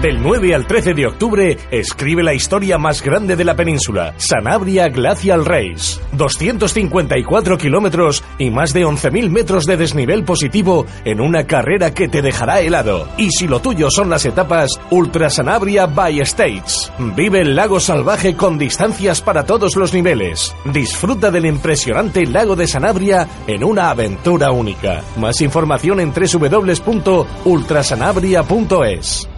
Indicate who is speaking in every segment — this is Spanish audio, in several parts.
Speaker 1: Del 9 al 13 de octubre, escribe la historia más grande de la península, Sanabria Glacial Race. 254 kilómetros y más de 11.000 metros de desnivel positivo en una carrera que te dejará helado. Y si lo tuyo son las etapas, Ultra Sanabria by States. Vive el lago salvaje con distancias para todos los niveles. Disfruta del impresionante lago de Sanabria en una aventura única. Más información en www.ultrasanabria.es.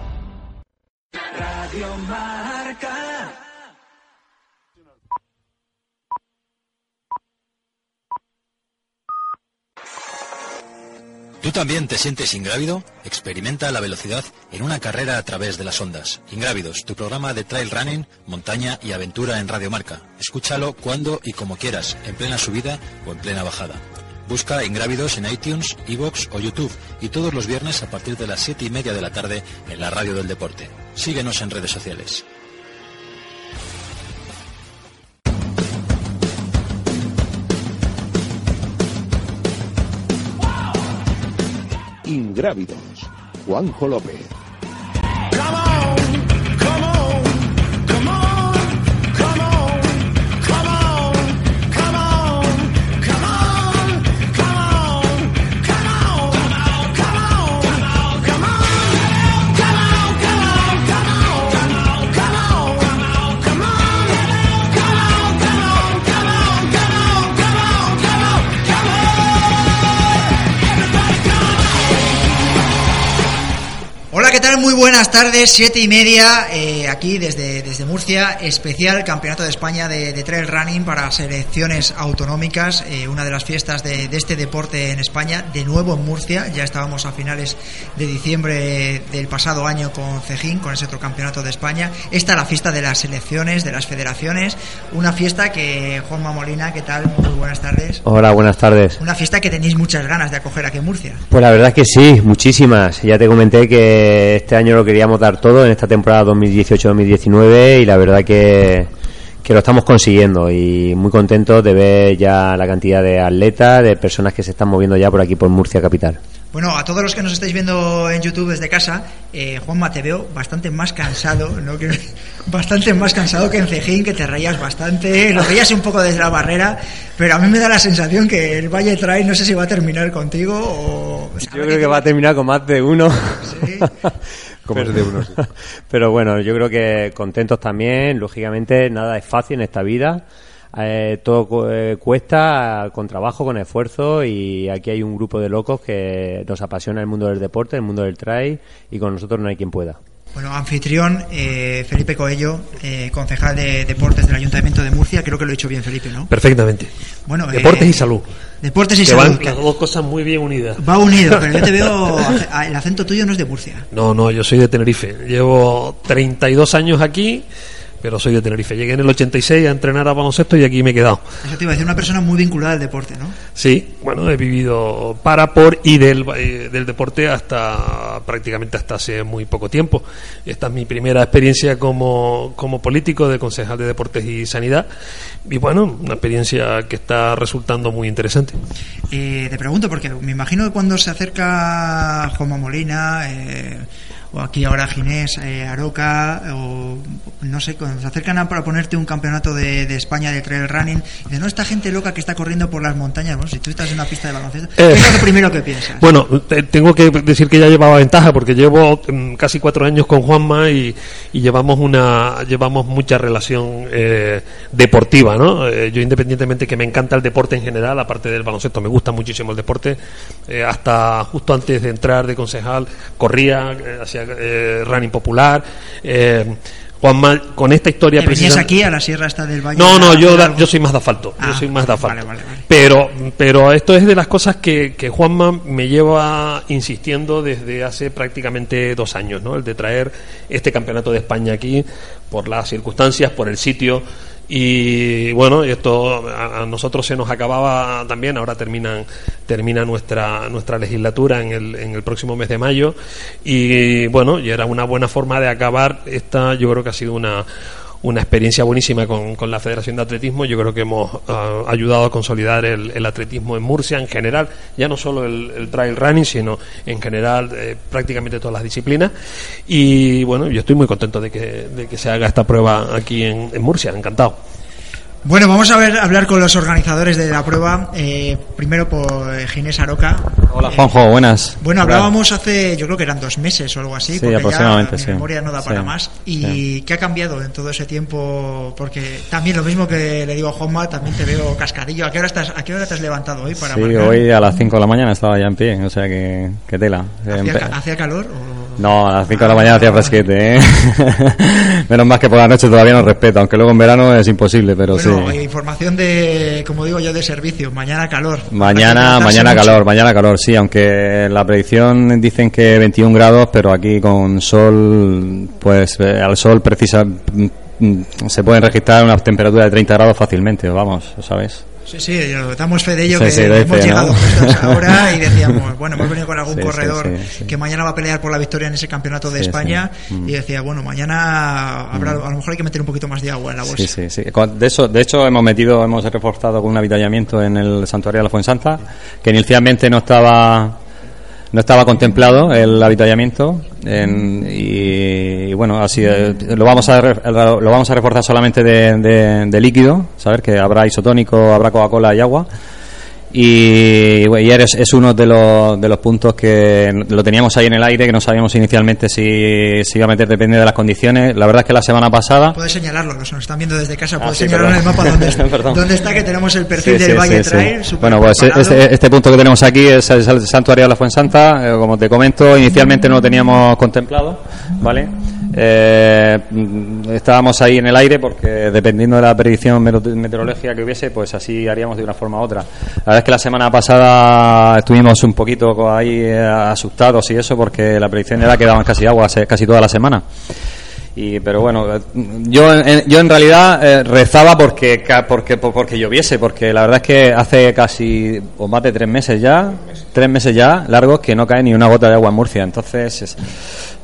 Speaker 2: ¿Tú también te sientes ingrávido? Experimenta la velocidad en una carrera a través de las ondas. Ingrávidos, tu programa de trail running, montaña y aventura en Radio Marca. Escúchalo cuando y como quieras, en plena subida o en plena bajada. Busca Ingrávidos en iTunes, iVoox o YouTube y todos los viernes a partir de las 7 y media de la tarde en la Radio del Deporte. Síguenos en redes sociales.
Speaker 3: Ingrávidos. Juanjo López.
Speaker 4: Buenas tardes, siete y media, eh, aquí desde Murcia, especial Campeonato de España de, de Trail Running para selecciones autonómicas, eh, una de las fiestas de, de este deporte en España, de nuevo en Murcia, ya estábamos a finales de diciembre del pasado año con Cejín, con ese otro Campeonato de España, esta la fiesta de las selecciones, de las federaciones, una fiesta que, Juanma Molina, ¿qué tal? Muy buenas tardes.
Speaker 5: Hola, buenas tardes.
Speaker 4: Una fiesta que tenéis muchas ganas de acoger aquí en Murcia.
Speaker 5: Pues la verdad es que sí, muchísimas. Ya te comenté que este año lo queríamos dar todo en esta temporada 2018-2019 y la verdad que, que lo estamos consiguiendo y muy contentos de ver ya la cantidad de atletas, de personas que se están moviendo ya por aquí por Murcia capital.
Speaker 4: Bueno, a todos los que nos estáis viendo en YouTube desde casa, eh, Juanma, te veo bastante más cansado, ¿no? Que, bastante más cansado que en Cejín, que te reías bastante, lo veías un poco desde la barrera, pero a mí me da la sensación que el Valle Trail no sé si va a terminar contigo o...
Speaker 5: Yo creo que va a terminar con más de uno.
Speaker 4: Sí.
Speaker 5: Con más de uno, sí. Pero bueno, yo creo que contentos también. Lógicamente, nada es fácil en esta vida. Eh, todo eh, cuesta con trabajo, con esfuerzo y aquí hay un grupo de locos que nos apasiona el mundo del deporte, el mundo del trail y con nosotros no hay quien pueda.
Speaker 4: Bueno, anfitrión, eh, Felipe Coello, eh, concejal de Deportes del Ayuntamiento de Murcia, creo que lo he hecho bien, Felipe, ¿no?
Speaker 6: Perfectamente.
Speaker 4: Bueno,
Speaker 6: Deportes
Speaker 4: eh,
Speaker 6: y salud.
Speaker 4: Deportes y
Speaker 6: que
Speaker 4: salud.
Speaker 6: van
Speaker 4: que
Speaker 6: las dos cosas muy bien unidas.
Speaker 4: Va unido, pero yo te veo, el acento tuyo no es de Murcia.
Speaker 6: No, no, yo soy de Tenerife. Llevo 32 años aquí, pero soy de Tenerife. Llegué en el 86 a entrenar a baloncesto y aquí me he quedado.
Speaker 4: Eso te iba a decir, una persona muy vinculada al deporte, ¿no?
Speaker 6: Sí, bueno, he vivido para, por y del, eh, del deporte hasta prácticamente hasta hace muy poco tiempo. Esta es mi primera experiencia como, como político de concejal de deportes y sanidad. Y bueno, una experiencia que está resultando muy interesante.
Speaker 4: Eh, te pregunto, porque me imagino que cuando se acerca Juanma Molina, eh, o aquí ahora Ginés, eh, Aroca, o no sé, cuando se acercan a proponerte un campeonato de, de España de trail running, de no esta gente loca que está corriendo por las montañas, bueno, si tú estás en una pista de baloncesto, ¿qué
Speaker 6: Eh,
Speaker 4: es lo primero que piensas?
Speaker 6: Bueno, te- tengo que decir que ya llevaba ventaja porque llevo mm, casi cuatro años con Juanma y, y llevamos una llevamos mucha relación eh, deportiva, ¿no? Eh, yo independientemente que me encanta el deporte en general, aparte del baloncesto, me gusta muchísimo el deporte. eh, hasta justo antes de entrar de concejal corría, eh, eh, running popular. eh, Juanma, con esta historia
Speaker 4: ¿Te venías
Speaker 6: precisamente-
Speaker 4: aquí a la sierra esta del Valle?
Speaker 6: No, no, yo, yo soy más de asfalto.
Speaker 4: Ah,
Speaker 6: yo soy más de asfalto.
Speaker 4: vale, vale, vale.
Speaker 6: Pero, pero esto es de las cosas que, que Juanma me lleva insistiendo desde hace prácticamente dos años, ¿no? El de traer este campeonato de España aquí por las circunstancias, por el sitio. Y bueno, esto a, nosotros se nos acababa también, ahora terminan, termina nuestra, nuestra legislatura en el, en el próximo mes de mayo. Y bueno, y era una buena forma de acabar esta, yo creo que ha sido una, una experiencia buenísima con, con la Federación de Atletismo. Yo creo que hemos ah, ayudado a consolidar el, el atletismo en Murcia en general, ya no solo el, el trail running, sino en general eh, prácticamente todas las disciplinas. Y bueno, yo estoy muy contento de que, de que se haga esta prueba aquí en, en Murcia, encantado.
Speaker 4: Bueno, vamos a ver, hablar con los organizadores de la prueba. Eh, primero por Ginés Aroca.
Speaker 7: Hola
Speaker 4: Eh,
Speaker 7: Juanjo, buenas.
Speaker 4: Bueno, hablábamos hace, yo creo que eran dos meses o algo así,
Speaker 7: Sí,
Speaker 4: porque
Speaker 7: aproximadamente,
Speaker 4: ya mi
Speaker 7: sí.
Speaker 4: memoria no da para
Speaker 7: Sí,
Speaker 4: más. ¿Y
Speaker 7: sí.
Speaker 4: qué ha cambiado en todo ese tiempo? Porque también lo mismo que le digo a Juanma, también te veo cascadillo. ¿A qué hora, estás, a qué hora te has levantado hoy para
Speaker 7: Sí,
Speaker 4: marcar?
Speaker 7: hoy a las 5 de la mañana estaba ya en pie, o sea que, que tela.
Speaker 4: ¿Hacía, hacía calor? o-
Speaker 7: No, a las 5 de la mañana hacía fresquete, ¿eh? Menos más que por la noche todavía nos respeta, aunque luego en verano es imposible, pero
Speaker 4: Bueno,
Speaker 7: sí.
Speaker 4: eh, información de, como digo yo, de servicio. Mañana calor.
Speaker 7: Mañana, mañana calor, mañana calor, sí, aunque la predicción dicen que 21 grados, pero aquí con sol, pues eh, al sol precisa, mm, mm, se pueden registrar unas temperaturas de 30 grados fácilmente, vamos, ¿sabes?
Speaker 4: Sí, sí, damos fe de ello
Speaker 7: Sí,
Speaker 4: que
Speaker 7: sí,
Speaker 4: hemos
Speaker 7: fe,
Speaker 4: llegado
Speaker 7: ¿no?
Speaker 4: ahora y decíamos, bueno, hemos venido con algún
Speaker 7: Sí,
Speaker 4: corredor que mañana va a pelear por la victoria en ese campeonato de España.
Speaker 7: Mm.
Speaker 4: y decía, bueno, mañana habrá, a lo mejor hay que meter un poquito más de agua en la bolsa.
Speaker 7: Sí, sí, De, eso, de hecho, hemos metido, hemos reforzado con un avituallamiento en el santuario de la Fuensanta, que inicialmente no estaba no estaba contemplado el avituallamiento en- y, bueno así eh, lo vamos a lo vamos a reforzar solamente de, de- de líquido saber que habrá isotónico habrá Coca-Cola y agua y, bueno, y eres, es uno de los, de los puntos que lo teníamos ahí en el aire que no sabíamos inicialmente si se iba a meter depende de las condiciones la verdad es que la semana pasada
Speaker 4: Puedes señalarlo, los que nos están viendo desde casa,
Speaker 7: Ah,
Speaker 4: puedes
Speaker 7: sí,
Speaker 4: señalar en el mapa dónde está, dónde está, que tenemos el perfil
Speaker 7: Sí,
Speaker 4: del
Speaker 7: sí,
Speaker 4: Valle Trail.
Speaker 7: Bueno, pues
Speaker 4: preparado.
Speaker 7: este, este punto que tenemos aquí es el, el santuario de la Fuensanta, eh, como te comento, inicialmente no lo teníamos contemplado, ¿vale? Eh, estábamos ahí en el aire porque dependiendo de la predicción meteorológica que hubiese, pues así haríamos de una forma u otra. La verdad es que la semana pasada estuvimos un poquito ahí eh, asustados y eso porque la predicción era que daban casi agua casi toda la semana. Y, pero bueno, yo, en- yo en realidad eh, rezaba porque, porque, por- porque lloviese, porque la verdad es que hace casi, o más de tres meses ya, tres meses ya largos, que no cae ni una gota de agua en Murcia. Entonces, es-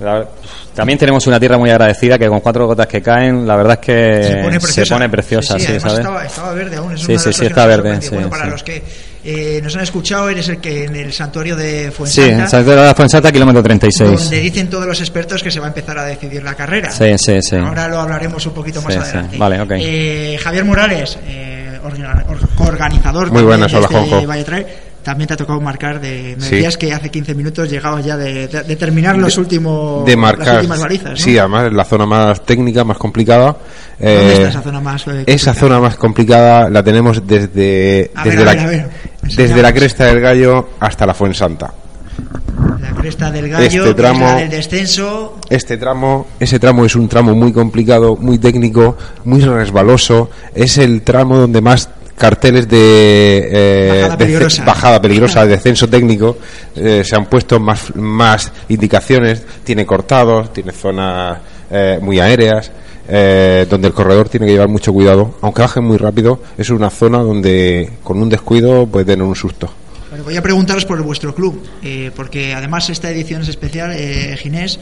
Speaker 7: la- también tenemos una tierra muy agradecida que con cuatro gotas que caen, la verdad es que
Speaker 4: se pone preciosa,
Speaker 7: se pone preciosa, sí,
Speaker 4: además
Speaker 7: ¿sabes?
Speaker 4: Estaba, estaba verde aún,
Speaker 7: Sí, sí, sí, está verde,
Speaker 4: sorprendido.
Speaker 7: sí,
Speaker 4: Bueno, para
Speaker 7: sí.
Speaker 4: los que eh, nos han escuchado, eres el que en el santuario de
Speaker 7: Sí,
Speaker 4: Fuensanta,
Speaker 7: en Santuario de la Fuensanta, kilómetro 36.
Speaker 4: donde dicen todos los expertos que se va a empezar a decidir la carrera.
Speaker 7: Sí, sí, sí.
Speaker 4: Ahora lo hablaremos un poquito más
Speaker 7: Sí,
Speaker 4: adelante.
Speaker 7: sí. Vale, ok.
Speaker 4: Eh, Javier Morales, eh, orga- or- organizador
Speaker 3: Muy buenas,
Speaker 4: de
Speaker 3: hola,
Speaker 4: este. Valle Trail, también te ha tocado marcar de me
Speaker 3: Sí.
Speaker 4: decías que hace 15 minutos llegabas ya de, de- de terminar los últimos
Speaker 3: de
Speaker 4: las
Speaker 3: marcar
Speaker 4: últimas balizas ¿no?
Speaker 3: sí además la zona más técnica más complicada
Speaker 4: ¿Dónde
Speaker 3: Eh,
Speaker 4: está esa zona más eh,
Speaker 3: esa
Speaker 4: complicada?
Speaker 3: zona más complicada la tenemos desde
Speaker 4: A ver,
Speaker 3: desde
Speaker 4: a
Speaker 3: la
Speaker 4: ver, a ver,
Speaker 3: desde la cresta del gallo hasta la Fuensanta
Speaker 4: la cresta del gallo
Speaker 3: Este tramo-
Speaker 4: la del descenso
Speaker 3: este tramo ese tramo es un tramo muy complicado muy técnico muy resbaloso es el tramo donde más carteles de eh,
Speaker 4: Bajada
Speaker 3: de-
Speaker 4: peligrosa.
Speaker 3: bajada peligrosa, de descenso técnico eh, se han puesto más más indicaciones tiene cortados tiene zonas eh, muy aéreas eh, donde el corredor tiene que llevar mucho cuidado aunque baje muy rápido es una zona donde con un descuido puede tener un susto
Speaker 4: Bueno, voy a preguntaros por vuestro club, eh, porque además esta edición es especial, eh, Ginés.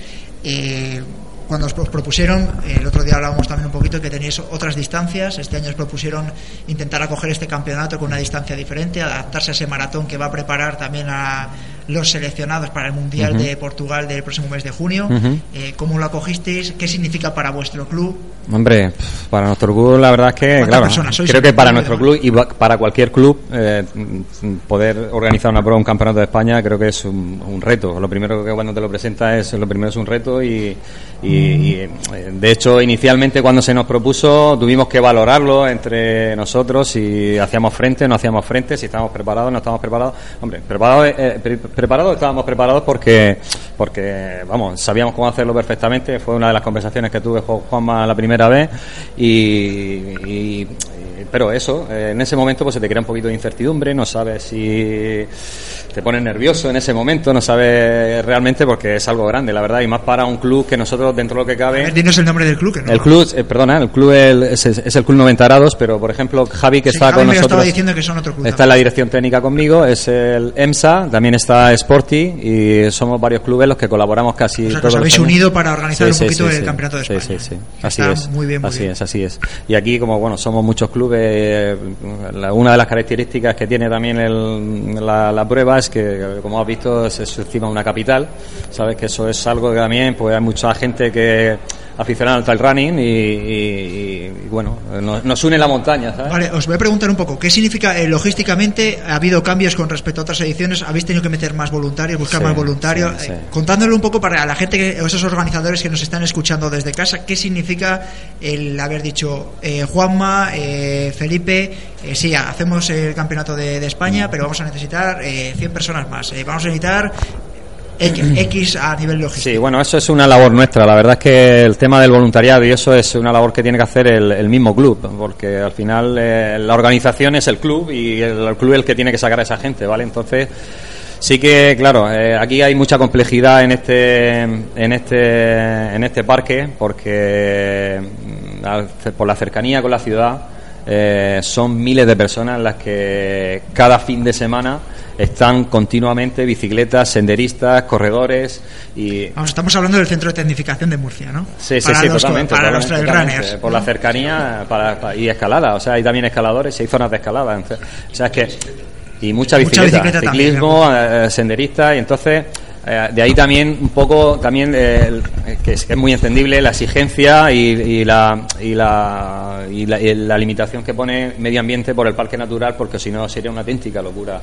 Speaker 4: Cuando os pro- propusieron, el otro día hablábamos también un poquito que tenéis otras distancias. Este año os propusieron intentar acoger este campeonato con una distancia diferente, adaptarse a ese maratón que va a preparar también a los seleccionados para el Mundial de Portugal del próximo mes de junio.
Speaker 7: Ujú.
Speaker 4: Eh, ¿Cómo lo acogisteis? ¿Qué significa para vuestro club?
Speaker 7: Hombre, para nuestro club la verdad es que,
Speaker 4: ¿Cuántas
Speaker 7: claro, creo que para nuestro club y para cualquier club eh, poder organizar una prueba, un campeonato de España, creo que es un, un reto. Lo primero que cuando te lo presenta es, lo primero es un reto y, y- y, eh, de hecho inicialmente cuando se nos propuso tuvimos que valorarlo entre nosotros si hacíamos frente, no hacíamos frente, si estábamos preparados, no estábamos preparados. Hombre, preparados, eh, pre- preparados, estábamos preparados porque, porque, vamos, sabíamos cómo hacerlo perfectamente. Fue una de las conversaciones que tuve con Juanma la primera vez y, pero eso, eh, en ese momento pues se te crea un poquito de incertidumbre, no sabes si te pones nervioso en ese momento, no sabes realmente porque es algo grande, la verdad, y más para un club que nosotros dentro de lo que cabe...
Speaker 4: dinos el nombre del club. No
Speaker 7: el club, eh, perdona, el club es, es, el club 90 grados, pero por ejemplo Javi que está con nosotros...
Speaker 4: diciendo que son otro club
Speaker 7: está en la dirección técnica conmigo, es el EMSA, también está Sporty y somos varios clubes los que colaboramos casi
Speaker 4: o sea,
Speaker 7: todos.
Speaker 4: os habéis unido para organizar un poquito el campeonato de España.
Speaker 7: Sí, sí, sí. Así es. Muy bien, muy así es, así es. Y aquí como bueno somos muchos clubes, una de las características que tiene también el, la, la prueba es que como has visto es, encima una capital, sabes que eso es algo que también pues hay mucha gente que aficionada al trail running y, bueno, nos, une la montaña.
Speaker 4: Vale, os voy a preguntar un poco, ¿qué significa eh, logísticamente? ¿Ha habido cambios con respecto a otras ediciones? ¿Habéis tenido que meter más voluntarios, buscar más voluntarios? Eh, contándole un poco para la gente, que, esos organizadores que nos están escuchando desde casa, ¿qué significa el haber dicho eh, Juanma, Felipe, sí, hacemos el campeonato de, de, España, pero vamos a necesitar 100 personas más, vamos a necesitar X a nivel logístico.
Speaker 7: Sí, bueno, eso es una labor nuestra. La verdad es que el tema del voluntariado y eso es una labor que tiene que hacer el, mismo club, porque al final eh, la organización es el club y el, club es el que tiene que sacar a esa gente, ¿vale? Entonces sí que claro eh, aquí hay mucha complejidad en este en este en este parque porque mm, por la cercanía con la ciudad eh, son miles de personas las que cada fin de semana están continuamente bicicletas, senderistas, corredores y...
Speaker 4: Vamos, estamos hablando del centro de tecnificación de Murcia, ¿no?
Speaker 7: Sí, sí, sí, totalmente. Para los runners. Por la cercanía para, y escalada, o sea, hay también escaladores y hay zonas de escalada. o sea, es que... Y mucha bicicleta, ciclismo, eh, senderista, y entonces eh, de ahí también un poco también eh, que, es, muy entendible la exigencia y, la, y, la, y, la, limitación que pone medio ambiente por el parque natural porque si no sería una auténtica locura.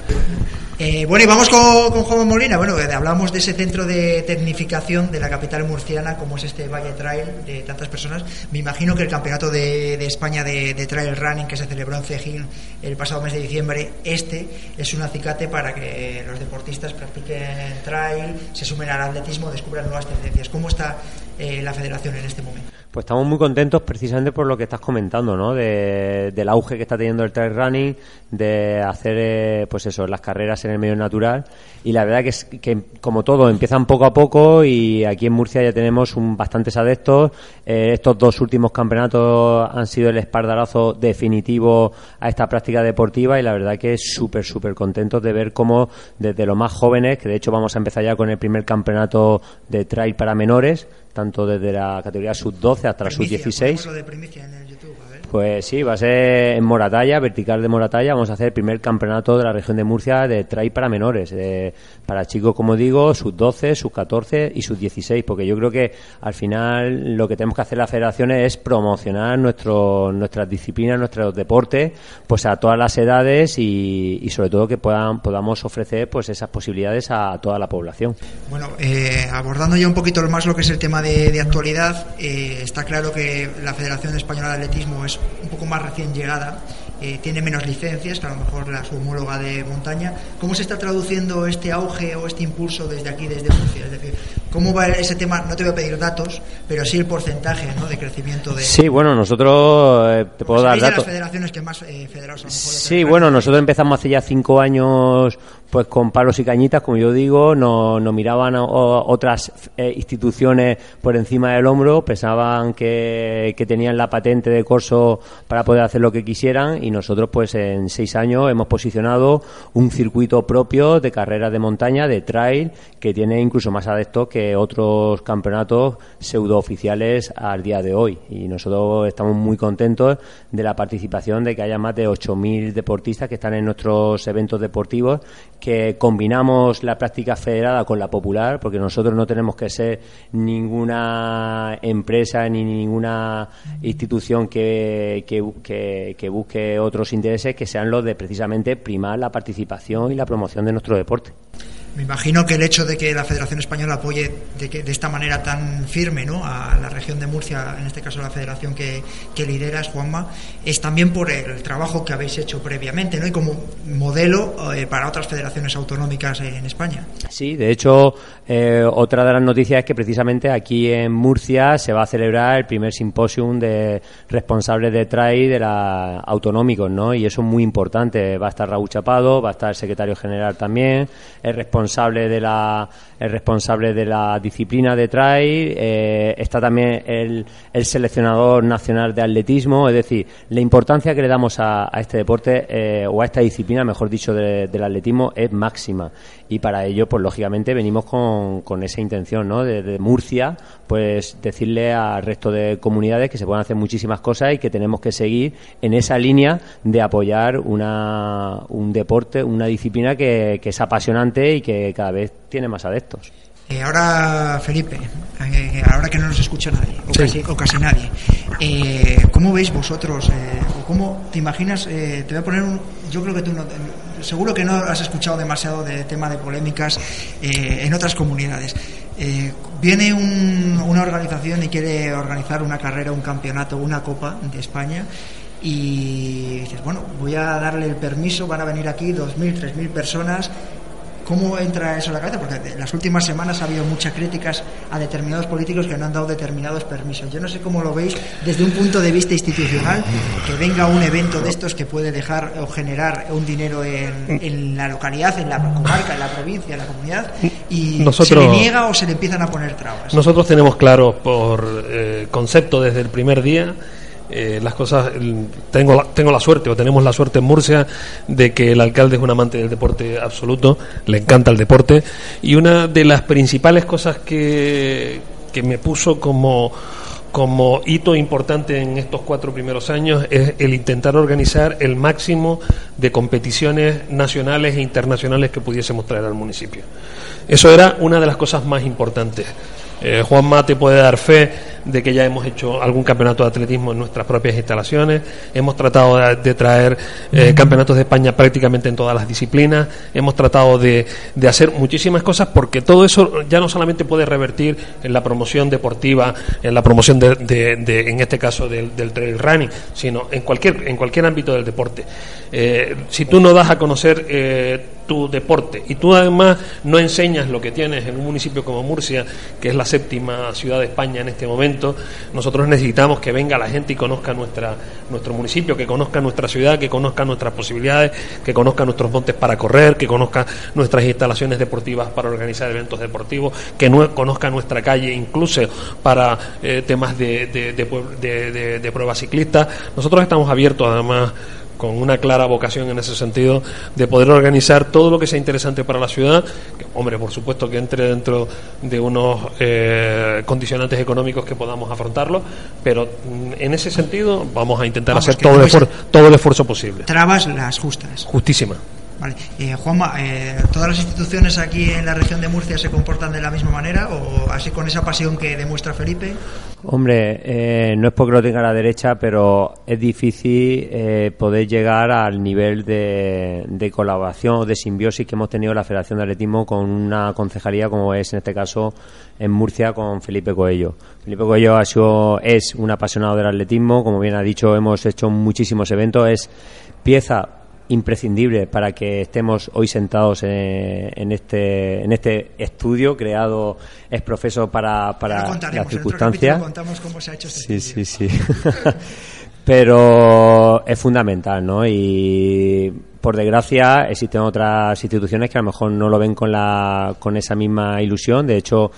Speaker 4: Eh, bueno y vamos con, con Juan Molina. Bueno hablamos de ese centro de tecnificación de la capital murciana como es este Valle Trail de tantas personas. Me imagino que el campeonato de, España de, Trail Running que se celebró en Cejín el pasado mes de diciembre este es un acicate para que los deportistas practiquen trail se sumen al atletismo, descubran nuevas tendencias. ¿Cómo está eh, la federación en este momento?
Speaker 5: Pues estamos muy contentos precisamente por lo que estás comentando, ¿no? del auge que está teniendo el trail running, de hacer, eh, pues eso, las carreras en el medio natural. Y la verdad que es que, como todo, empiezan poco a poco y aquí en Murcia ya tenemos un, bastantes adeptos. Eh, estos dos últimos campeonatos han sido el espardarazo definitivo a esta práctica deportiva y la verdad que súper, súper contentos de ver cómo desde los más jóvenes, que de hecho vamos a empezar ya con el primer campeonato de trail para menores, tanto desde la categoría sub-12 hasta la sub-16. Pues sí, va a ser en Moratalla, vertical de Moratalla. Vamos a hacer el primer campeonato de la región de Murcia de trail para menores. para chicos, como digo, sub 12, sub 14 y sub 16. Porque yo creo que al final lo que tenemos que hacer las federaciones es promocionar nuestro, nuestras disciplinas, nuestros deportes, pues a todas las edades y, sobre todo que podamos ofrecer pues esas posibilidades a toda la población.
Speaker 4: Bueno, eh, abordando ya un poquito más lo que es el tema de, actualidad, eh, está claro que la Federación Española de Atletismo es un poco más recién llegada, eh, tiene menos licencias que a lo mejor la su homóloga de montaña. ¿Cómo se está traduciendo este auge o este impulso desde aquí, desde Murcia? Es decir, ¿cómo va ese tema? No te voy a pedir datos, pero sí el porcentaje ¿no? de crecimiento de...
Speaker 5: Sí, bueno, nosotros eh, te puedo dar datos.
Speaker 4: las federaciones que más eh, federados
Speaker 5: Sí, bueno, nosotros empezamos hace ya cinco años pues con palos y cañitas, como yo digo, nos no miraban otras eh, instituciones por encima del hombro, pensaban que, que, tenían la patente de corso para poder hacer lo que quisieran y nosotros pues en seis años hemos posicionado un circuito propio de carreras de montaña, de trail, que tiene incluso más adeptos que otros campeonatos pseudo oficiales al día de hoy. Y nosotros estamos muy contentos de la participación de que haya más de 8.000 deportistas que están en nuestros eventos deportivos que combinamos la práctica federada con la popular, porque nosotros no tenemos que ser ninguna empresa ni ninguna institución que, que, que, busque otros intereses que sean los de precisamente primar la participación y la promoción de nuestro deporte.
Speaker 4: Me imagino que el hecho de que la Federación Española apoye de, que, de esta manera tan firme a la región de Murcia, en este caso la federación que, que lideras, Juanma, es también por el trabajo que habéis hecho previamente ¿no? y como modelo eh, para otras federaciones autonómicas en España.
Speaker 5: Sí, de hecho, eh, otra de las noticias es que precisamente aquí en Murcia se va a celebrar el primer simposium de responsables de TRAI de la autonómicos, ¿no? Y eso es muy importante. Va a estar Raúl Chapado, va a estar el secretario general también, el responsable de la, el responsable de la disciplina de TRAI, eh, está también el, el, seleccionador nacional de atletismo, es decir, la importancia que le damos a, a este deporte eh, o a esta disciplina, mejor dicho, de, del atletismo es máxima. Y para ello, pues lógicamente venimos con, con esa intención, ¿no? De, de Murcia, pues decirle al resto de comunidades que se pueden hacer muchísimas cosas y que tenemos que seguir en esa línea de apoyar una, un deporte, una disciplina que, que es apasionante y que cada vez tiene más adeptos.
Speaker 4: Eh, ahora, Felipe, eh, ahora que no nos escucha nadie, o, sí. casi, o casi, nadie, eh, ¿cómo veis vosotros, o cómo te imaginas, te voy a poner un, yo creo que tú no, seguro que no has escuchado demasiado de tema de polémicas en otras comunidades. viene un, una organización y quiere organizar una carrera, un campeonato, una copa de España y dices, bueno, voy a darle el permiso, van a venir aquí 2.000, 3.000 personas ¿Cómo entra eso en la cabeza? Porque en las últimas semanas ha habido muchas críticas a determinados políticos que no han dado determinados permisos. Yo no sé cómo lo veis desde un punto de vista institucional, que venga un evento de estos que puede dejar o generar un dinero en, en la localidad, en la comarca, en la provincia, en la comunidad, y nosotros, se le niega o se le empiezan a poner trabas.
Speaker 6: Nosotros tenemos claro por eh, concepto desde el primer día eh, las cosas tengo la, tengo la suerte o tenemos la suerte en Murcia de que el alcalde es un amante del deporte absoluto le encanta el deporte y una de las principales cosas que, que me puso como como hito importante en estos cuatro primeros años es el intentar organizar el máximo de competiciones nacionales e internacionales que pudiésemos traer al municipio. Eso era una de las cosas más importantes. Eh, Juan Mate puede dar fe de que ya hemos hecho algún campeonato de atletismo en nuestras propias instalaciones, hemos tratado de, de traer eh, campeonatos de España prácticamente en todas las disciplinas, hemos tratado de, de, hacer muchísimas cosas porque todo eso ya no solamente puede revertir en la promoción deportiva, en la promoción de, de en este caso del, del, trail running, sino en cualquier, en cualquier ámbito del deporte. Eh, si tú no das a conocer eh, tu deporte y tú además no enseñas lo que tienes en un municipio como Murcia, que es la séptima ciudad de España en este momento, nosotros necesitamos que venga la gente y conozca nuestra, nuestro municipio, que conozca nuestra ciudad, que conozca nuestras posibilidades, que conozca nuestros montes para correr, que conozca nuestras instalaciones deportivas para organizar eventos deportivos, que no, conozca nuestra calle incluso para eh, temas de, de, de, de pruebas ciclistas. Nosotros estamos abiertos además con una clara vocación en ese sentido de poder organizar todo lo que sea interesante para la ciudad, que, hombre, por supuesto que entre dentro de unos eh, condicionantes económicos que podamos afrontarlo, pero mm, en ese sentido vamos a intentar vamos, hacer todo el, esfuerzo, todo el esfuerzo posible.
Speaker 4: Trabas las justas.
Speaker 6: Justísima.
Speaker 4: Vale. Eh, Juanma, eh, ¿todas las instituciones aquí en la región de Murcia se comportan de la misma manera o así con esa pasión que demuestra Felipe?
Speaker 5: Hombre, eh, no es porque lo tenga la derecha, pero es difícil eh, poder llegar al nivel de, de, colaboración o de simbiosis que hemos tenido la Federación de Atletismo con una concejalía como es en este caso en Murcia con Felipe Coello. Felipe Coello ha sido, es un apasionado del atletismo, como bien ha dicho, hemos hecho muchísimos eventos, es pieza imprescindible para que estemos hoy sentados en, en, este en este estudio creado es profesor para, para las circunstancias.
Speaker 4: Este
Speaker 5: sí, sí, sí. Pero es fundamental, ¿no? Y por desgracia existen otras instituciones que a lo mejor no lo ven con la con esa misma ilusión. De hecho,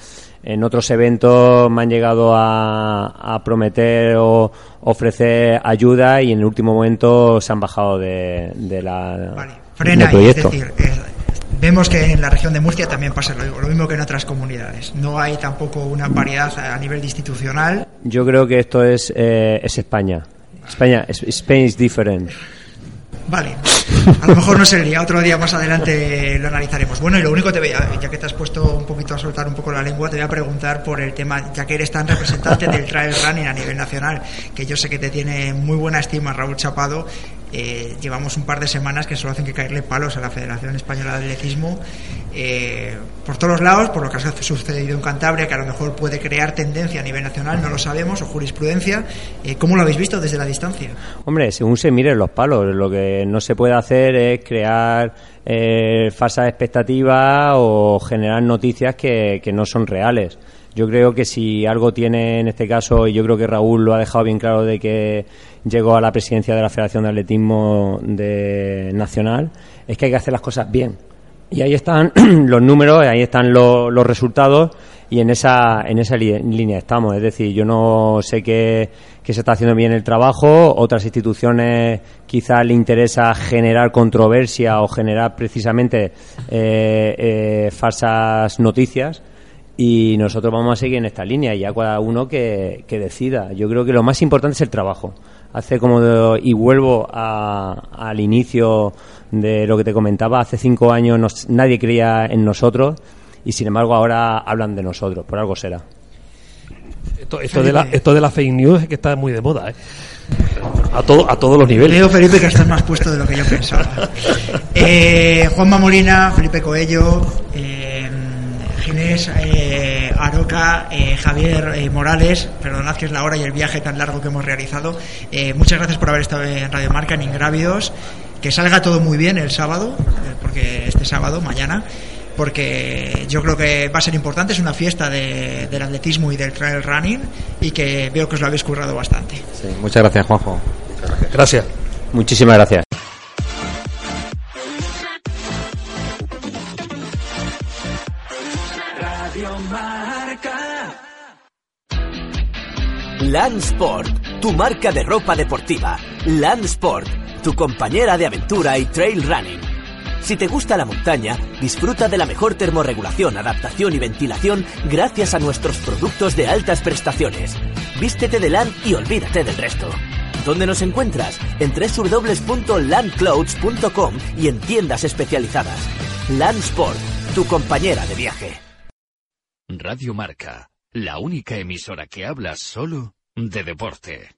Speaker 5: en otros eventos me han llegado a, a, prometer o ofrecer ayuda y en el último momento se han bajado de, de la
Speaker 4: vale. Frena, proyecto. Es decir, eh, vemos que en la región de Murcia también pasa lo, lo, mismo que en otras comunidades. No hay tampoco una variedad a nivel institucional.
Speaker 5: Yo creo que esto es, eh, es España. España, Spain is different.
Speaker 4: Vale, a lo mejor no es el día, otro día más adelante lo analizaremos. Bueno, y lo único te voy a, ya que te has puesto un poquito a soltar un poco la lengua, te voy a preguntar por el tema, ya que eres tan representante del trail running a nivel nacional, que yo sé que te tiene muy buena estima Raúl Chapado, eh, llevamos un par de semanas que solo hacen que caerle palos a la Federación Española de Atletismo eh, por todos los lados, por lo que ha sucedido en Cantabria, que a lo mejor puede crear tendencia a nivel nacional, no lo sabemos, o jurisprudencia. Eh, ¿Cómo lo habéis visto desde la distancia?
Speaker 5: Hombre, según se miren los palos, lo que no se puede hacer es crear eh, falsas expectativas o generar noticias que, que no son reales. Yo creo que si algo tiene en este caso, y yo creo que Raúl lo ha dejado bien claro de que llegó a la presidencia de la Federación de Atletismo de Nacional, es que hay que hacer las cosas bien. Y ahí están los números, ahí están los, resultados y en esa, en esa línea estamos. Es decir, yo no sé que, que, se está haciendo bien el trabajo, otras instituciones quizás le interesa generar controversia o generar precisamente eh, eh, falsas noticias y nosotros vamos a seguir en esta línea y ya cada uno que, que decida. Yo creo que lo más importante es el trabajo. Hace como y vuelvo a, al inicio de lo que te comentaba. Hace cinco años nadie creía en nosotros y sin embargo ahora hablan de nosotros. Por algo será.
Speaker 6: Esto, esto de, la, esto de la fake news es que está muy de moda, ¿eh? A, todo, a todos los niveles.
Speaker 4: Leo Felipe que estás más puesto de lo que yo pensaba. eh, Juanma Molina, Felipe Coello, eh, Eh, Aroca, eh, Javier eh, Morales, perdonad que es la hora y el viaje tan largo que hemos realizado. Eh, muchas gracias por haber estado en Radio Marca, en Ingrávidos. Que salga todo muy bien el sábado, porque este sábado, mañana, porque yo creo que va a ser importante, es una fiesta de, del atletismo y del trail running y que veo que os lo habéis currado bastante.
Speaker 3: Sí, muchas gracias, Juanjo.
Speaker 6: Gracias. gracias.
Speaker 5: Muchísimas gracias.
Speaker 8: Landsport, tu marca de ropa deportiva. Landsport, tu compañera de aventura y trail running. Si te gusta la montaña, disfruta de la mejor termorregulación, adaptación y ventilación gracias a nuestros productos de altas prestaciones. Vístete de LAN y olvídate del resto. ¿Dónde nos encuentras? En www.landclouds.com y en tiendas especializadas. Landsport, tu compañera de viaje.
Speaker 9: Radio Marca, la única emisora que habla solo de deporte.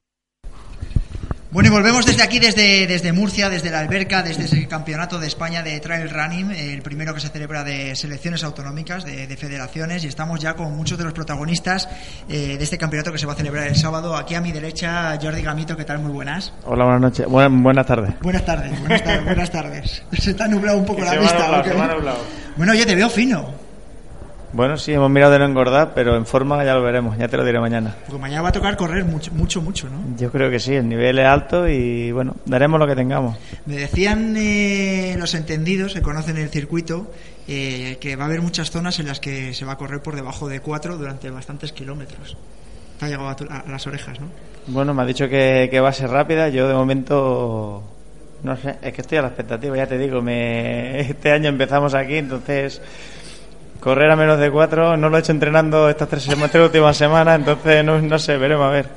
Speaker 4: Bueno, y volvemos desde aquí, desde, desde Murcia, desde la alberca, desde ese campeonato de España de trail running, el primero que se celebra de selecciones autonómicas, de, de federaciones, y estamos ya con muchos de los protagonistas eh, de este campeonato que se va a celebrar el sábado. Aquí a mi derecha, Jordi Gamito, ¿qué tal? Muy buenas.
Speaker 10: Hola, buenas noches. Buen, buenas tardes.
Speaker 4: Buenas tardes, buenas tardes, buenas tardes. Se te ha nublado un poco
Speaker 10: Que
Speaker 4: la
Speaker 10: se
Speaker 4: vista.
Speaker 10: nublado,
Speaker 4: ¿o qué?
Speaker 10: se me ha nublado.
Speaker 4: Bueno, yo te veo fino.
Speaker 10: Bueno, sí, hemos mirado de no engordar, pero en forma ya lo veremos, ya te lo diré mañana.
Speaker 4: Porque mañana va a tocar correr mucho, mucho, mucho, ¿no?
Speaker 10: Yo creo que sí, el nivel es alto y bueno, daremos lo que tengamos.
Speaker 4: Me decían eh, los entendidos que conocen el circuito eh, que va a haber muchas zonas en las que se va a correr por debajo de 4 durante bastantes kilómetros. Te ha llegado a, tu- a las orejas, ¿no?
Speaker 10: Bueno, me ha dicho que, que va a ser rápida, yo de momento no sé, es que estoy a la expectativa, ya te digo, me, este año empezamos aquí, entonces correr a menos de cuatro, no lo he hecho entrenando estas tres, semanas, tres últimas semanas, entonces no, no sé, veremos a ver.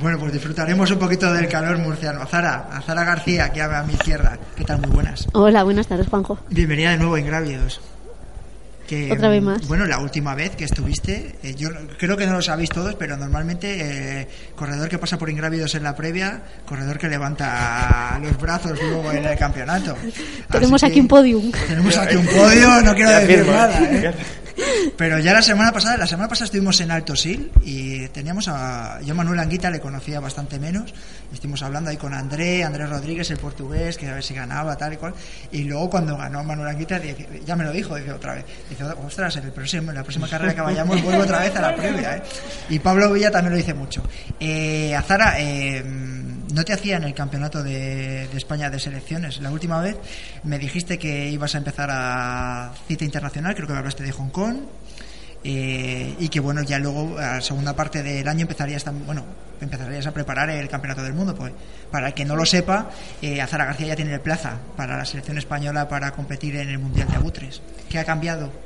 Speaker 4: Bueno, pues disfrutaremos un poquito del calor murciano. A Zara, a Zara García, aquí a, a mi izquierda. ¿Qué tal? Muy buenas.
Speaker 11: Hola, buenas tardes, Juanjo.
Speaker 4: Bienvenida de nuevo a Ingrávidos. Que,
Speaker 11: Otra vez
Speaker 4: mm,
Speaker 11: más.
Speaker 4: Bueno, la última vez que estuviste, eh, yo creo que no lo sabéis todos, pero normalmente eh, corredor que pasa por Ingrávidos en la previa, corredor que levanta los brazos luego en el campeonato.
Speaker 11: Tenemos
Speaker 4: Así
Speaker 11: aquí
Speaker 4: que
Speaker 11: un podium.
Speaker 4: Tenemos aquí un podio, no quiero
Speaker 10: Ya
Speaker 4: decir
Speaker 10: firmo,
Speaker 4: nada.
Speaker 10: ¿eh?
Speaker 4: ¿eh? Pero ya la semana pasada, la semana pasada estuvimos en Alto Sil y teníamos a yo a Manuel Anguita le conocía bastante menos. Estuvimos hablando ahí con André, Andrés Rodríguez, el portugués, que a ver si ganaba tal y cual. Y luego cuando ganó Manuel Anguita, dije- ya me lo dijo, dice otra vez. Dice, ostras, en el próximo, en la próxima carrera que vayamos vuelvo otra vez a la previa. ¿eh? Y Pablo Villa también lo dice mucho. Eh, Azara, eh, no te hacían el campeonato de, España de selecciones. La última vez me dijiste que ibas a empezar a cita internacional, creo que me hablaste de Hong Kong. eh, y que bueno, ya luego a la segunda parte del año empezarías bueno, empezarías a preparar el campeonato del mundo. Pues para el que no lo sepa, eh, Azara García ya tiene plaza para la selección española para competir en el Mundial de Abutres. ¿Qué ha cambiado?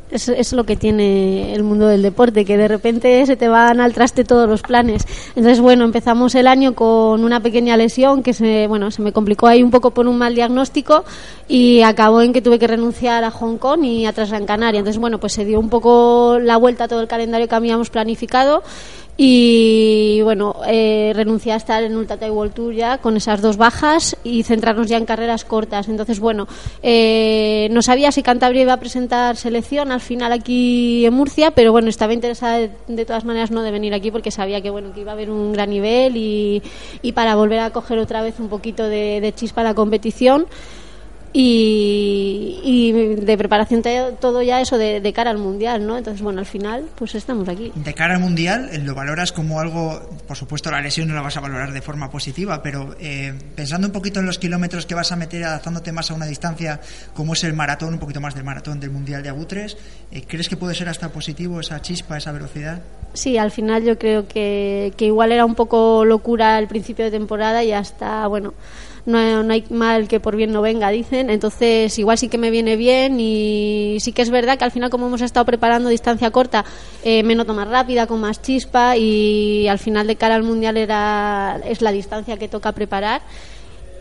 Speaker 11: Es, es lo que tiene el mundo del deporte, que de repente se te van al traste todos los planes. Entonces, bueno, empezamos el año con una pequeña lesión que se, bueno, se me complicó ahí un poco por un mal diagnóstico y acabó en que tuve que renunciar a Hong Kong y a Gran Canaria. Entonces, bueno, pues se dio un poco la vuelta a todo el calendario que habíamos planificado Y bueno, eh, renuncié a estar en Ultra World Tour ya con esas dos bajas y centrarnos ya en carreras cortas. Entonces, bueno, eh, no sabía si Cantabria iba a presentar selección al final aquí en Murcia, pero bueno, estaba interesada de, todas maneras no de venir aquí porque sabía que bueno que iba a haber un gran nivel y, y para volver a coger otra vez un poquito de, de chispa a la competición y, y de preparación te- todo ya eso de, de cara al mundial, ¿no? Entonces, bueno, al final, pues estamos aquí.
Speaker 4: De cara al mundial, eh, lo valoras como algo, por supuesto, la lesión no la vas a valorar de forma positiva, pero eh, pensando un poquito en los kilómetros que vas a meter, adaptándote más a una distancia como es el maratón, un poquito más del maratón del mundial de Agutres, eh, ¿crees que puede ser hasta positivo esa chispa, esa velocidad?
Speaker 11: Sí, al final yo creo que, que igual era un poco locura al principio de temporada y hasta, bueno, no, no hay mal que por bien no venga, dicen. Entonces, igual sí que me viene bien y sí que es verdad que al final, como hemos estado preparando distancia corta, eh, me noto más rápida, con más chispa y al final de cara al mundial era, es la distancia que toca preparar.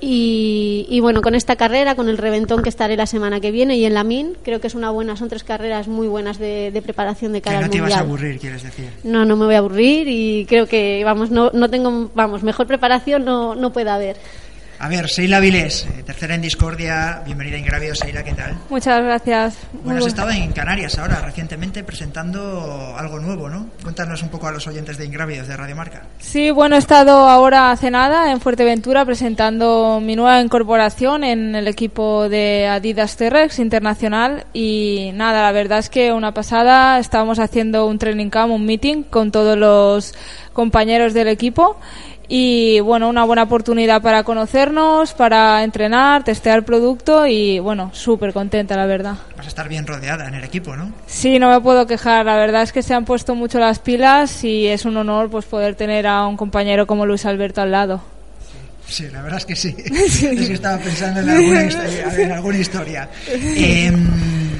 Speaker 11: Y, y bueno, con esta carrera, con el reventón que estaré la semana que viene y en la MIN, creo que es una buena, son tres carreras muy buenas de, de preparación de
Speaker 4: Que
Speaker 11: cara
Speaker 4: no
Speaker 11: al
Speaker 4: te vas
Speaker 11: mundial.
Speaker 4: a aburrir, quieres decir.
Speaker 11: No, no me voy a aburrir y creo que, vamos, no, no tengo, vamos, mejor preparación no, no puede haber.
Speaker 4: A ver, Seila Vilés, eh, tercera en Discordia, bienvenida a Ingrávidos, Seila, ¿qué tal?
Speaker 12: Muchas gracias.
Speaker 4: Bueno, has estado en Canarias ahora, recientemente, presentando algo nuevo, ¿no? Cuéntanos un poco a los oyentes de Ingrávidos, de Radio Marca.
Speaker 12: Sí, bueno, he estado ahora hace nada en Fuerteventura presentando mi nueva incorporación en el equipo de Adidas T-Rex Internacional y nada, la verdad es que una pasada, estábamos haciendo un training camp, un meeting con todos los compañeros del equipo y bueno, una buena oportunidad para conocernos, para entrenar, testear el producto y bueno, súper contenta la verdad.
Speaker 4: Vas a estar bien rodeada en el equipo, ¿no?
Speaker 12: Sí, no me puedo quejar. La verdad es que se han puesto mucho las pilas y es un honor pues poder tener a un compañero como Luis Alberto al lado.
Speaker 4: Sí, la verdad es que sí. es que estaba pensando en alguna historia. En alguna historia. Eh,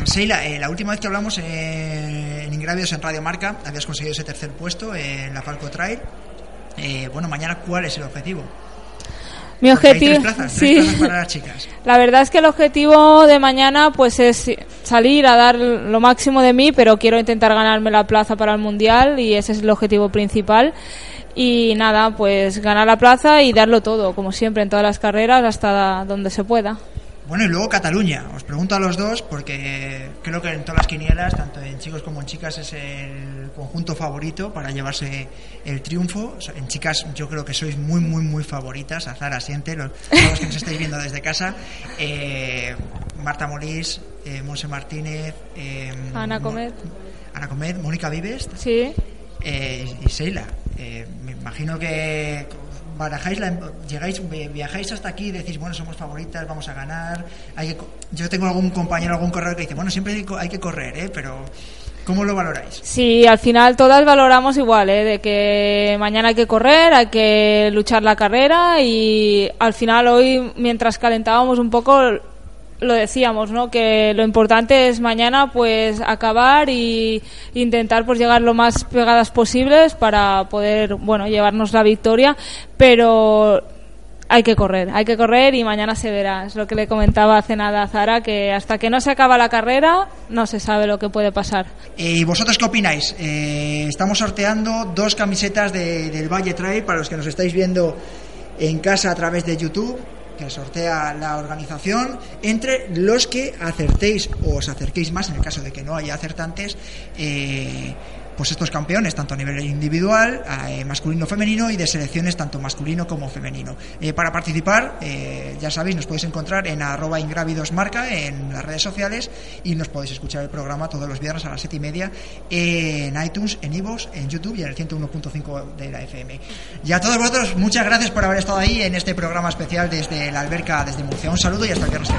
Speaker 4: Seila, eh, la última vez que hablamos eh, en Ingrávidos en Radio Marca, habías conseguido ese tercer puesto en la Falco Trail. Eh, bueno, mañana, ¿cuál es el objetivo?
Speaker 12: Mi objetivo,
Speaker 4: tres plazas,
Speaker 12: sí.
Speaker 4: tres plazas para las chicas.
Speaker 12: La verdad es que el objetivo de mañana pues es salir a dar lo máximo de mí, pero quiero intentar ganarme la plaza para el mundial y ese es el objetivo principal. Y nada, pues ganar la plaza y darlo todo, como siempre en todas las carreras hasta donde se pueda.
Speaker 4: Bueno, y luego Cataluña. Os pregunto a los dos porque creo que en todas las quinielas, tanto en chicos como en chicas, es el conjunto favorito para llevarse el triunfo. En chicas yo creo que sois muy, muy, muy favoritas. Azar asiente, los, todos los que nos estáis viendo desde casa. Eh, Marta Molís, eh, Monse Martínez, eh,
Speaker 12: Ana Comet.
Speaker 4: Ana Comet, Mónica Vives
Speaker 12: Sí.
Speaker 4: eh, y Seila. Eh, me imagino que barajáis la, llegáis vi- viajáis hasta aquí y decís bueno somos favoritas vamos a ganar hay que yo tengo algún compañero algún corredor que dice bueno siempre hay, hay que correr ¿eh? pero cómo lo valoráis
Speaker 12: Sí, al final todas valoramos igual, ¿eh? de que mañana hay que correr, hay que luchar la carrera y al final hoy, mientras calentábamos un poco, lo decíamos, ¿no? Que lo importante es mañana pues acabar y intentar pues llegar lo más pegadas posibles para poder, bueno, llevarnos la victoria, pero hay que correr, hay que correr y mañana se verá. Es lo que le comentaba hace nada a Zara, que hasta que no se acaba la carrera no se sabe lo que puede pasar.
Speaker 4: Eh, ¿Y vosotros qué opináis? Eh, estamos sorteando dos camisetas de- del Valle Trail para los que nos estáis viendo en casa a través de YouTube, que sortea la organización, entre los que acertéis o os acerquéis más, en el caso de que no haya acertantes, eh, pues estos campeones, tanto a nivel individual, eh, masculino, femenino y de selecciones tanto masculino como femenino. Eh, para participar, eh, ya sabéis, nos podéis encontrar en arroba ingrávidosmarca en las redes sociales y nos podéis escuchar el programa todos los viernes a las 7 y media en iTunes, en iVoox, en YouTube y en el 101.5 de la FM. Y a todos vosotros, muchas gracias por haber estado ahí en este programa especial desde la alberca, desde Murcia. Un saludo y hasta el viernes.